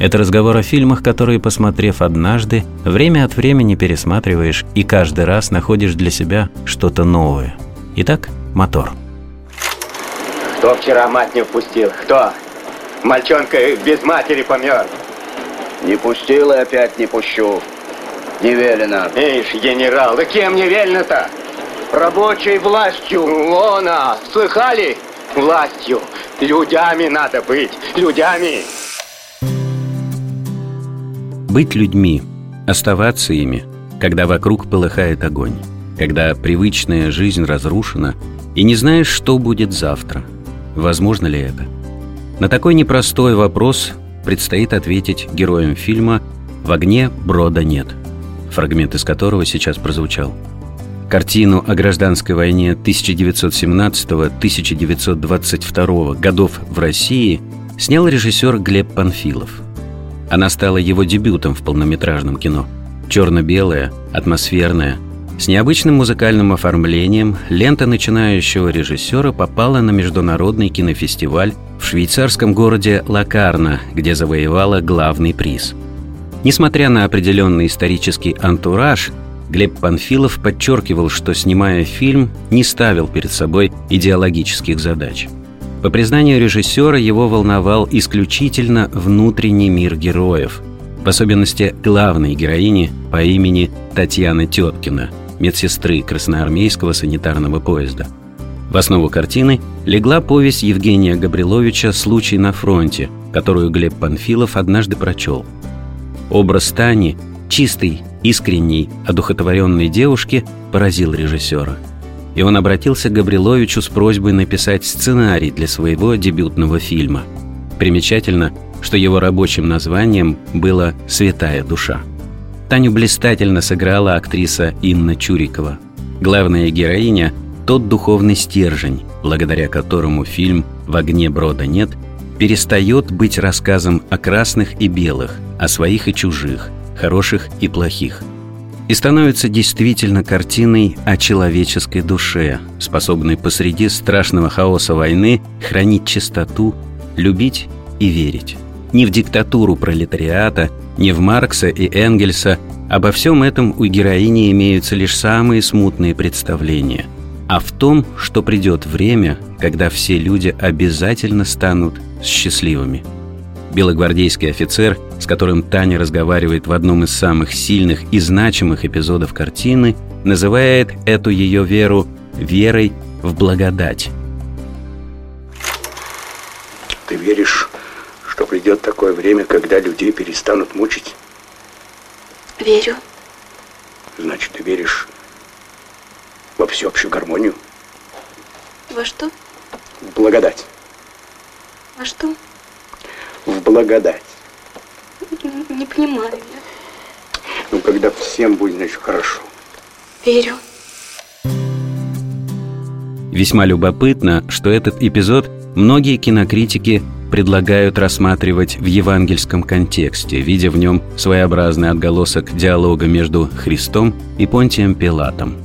это разговор о фильмах, которые, посмотрев однажды, время от времени пересматриваешь и каждый раз находишь для себя что-то новое. Итак, мотор. Кто вчера мать не впустил? Кто? Мальчонка без матери помер. Не пустил и опять не пущу. Не велено. Ишь, генерал, да кем не велено-то? Рабочей властью. Она, слыхали? Властью. Людями надо быть. Людями. Быть людьми, оставаться ими, когда вокруг полыхает огонь, когда привычная жизнь разрушена, и не знаешь, что будет завтра. Возможно ли это? На такой непростой вопрос предстоит ответить героям фильма «В огне брода нет», фрагмент из которого сейчас прозвучал. Картину о гражданской войне 1917-1922 годов в России снял режиссер Глеб Панфилов – она стала его дебютом в полнометражном кино. Черно-белая, атмосферная, с необычным музыкальным оформлением лента начинающего режиссера попала на международный кинофестиваль в швейцарском городе Лакарна, где завоевала главный приз. Несмотря на определенный исторический антураж, Глеб Панфилов подчеркивал, что, снимая фильм, не ставил перед собой идеологических задач – по признанию режиссера, его волновал исключительно внутренний мир героев, в особенности главной героини по имени Татьяна Теткина, медсестры красноармейского санитарного поезда. В основу картины легла повесть Евгения Габриловича «Случай на фронте», которую Глеб Панфилов однажды прочел. Образ Тани, чистой, искренней, одухотворенной девушки, поразил режиссера – и он обратился к Габриловичу с просьбой написать сценарий для своего дебютного фильма. Примечательно, что его рабочим названием было «Святая душа». Таню блистательно сыграла актриса Инна Чурикова. Главная героиня – тот духовный стержень, благодаря которому фильм «В огне брода нет» перестает быть рассказом о красных и белых, о своих и чужих, хороших и плохих – и становится действительно картиной о человеческой душе, способной посреди страшного хаоса войны хранить чистоту, любить и верить. Не в диктатуру пролетариата, не в Маркса и Энгельса, обо всем этом у героини имеются лишь самые смутные представления, а в том, что придет время, когда все люди обязательно станут счастливыми – белогвардейский офицер, с которым Таня разговаривает в одном из самых сильных и значимых эпизодов картины, называет эту ее веру верой в благодать. Ты веришь, что придет такое время, когда людей перестанут мучить? Верю. Значит, ты веришь во всеобщую гармонию? Во что? В благодать. Во что? В благодать. Не понимаю я. Ну, когда всем будет, значит, хорошо. Верю. Весьма любопытно, что этот эпизод многие кинокритики предлагают рассматривать в евангельском контексте, видя в нем своеобразный отголосок диалога между Христом и Понтием Пилатом.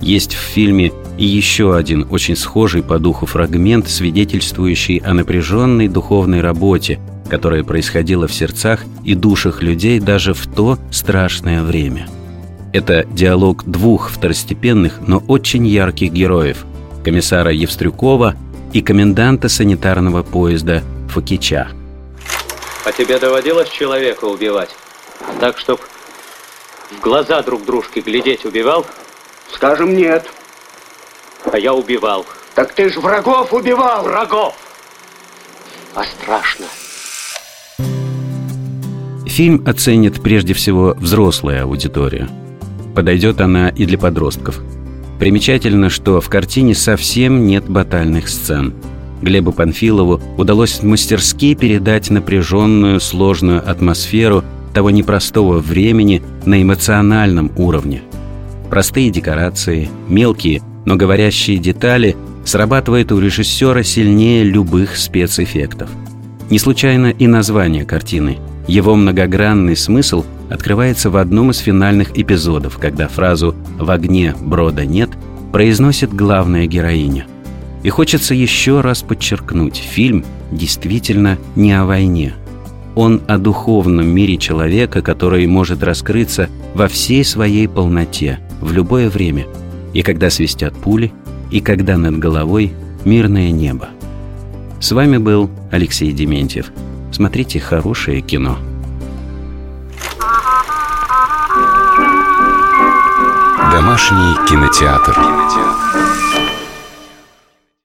Есть в фильме и еще один очень схожий по духу фрагмент, свидетельствующий о напряженной духовной работе, которая происходила в сердцах и душах людей даже в то страшное время. Это диалог двух второстепенных, но очень ярких героев – комиссара Евстрюкова и коменданта санитарного поезда Фокича. А тебе доводилось человека убивать? Так, чтоб в глаза друг дружке глядеть убивал? Скажем, нет. А я убивал. Так ты ж врагов убивал! Врагов! А страшно. Фильм оценит прежде всего взрослая аудитория. Подойдет она и для подростков. Примечательно, что в картине совсем нет батальных сцен. Глебу Панфилову удалось мастерски передать напряженную, сложную атмосферу того непростого времени на эмоциональном уровне. Простые декорации, мелкие, но говорящие детали срабатывают у режиссера сильнее любых спецэффектов. Не случайно и название картины. Его многогранный смысл открывается в одном из финальных эпизодов, когда фразу «в огне брода нет» произносит главная героиня. И хочется еще раз подчеркнуть, фильм действительно не о войне. Он о духовном мире человека, который может раскрыться во всей своей полноте, в любое время, и когда свистят пули, и когда над головой мирное небо. С вами был Алексей Дементьев. Смотрите хорошее кино. Домашний кинотеатр. кинотеатр.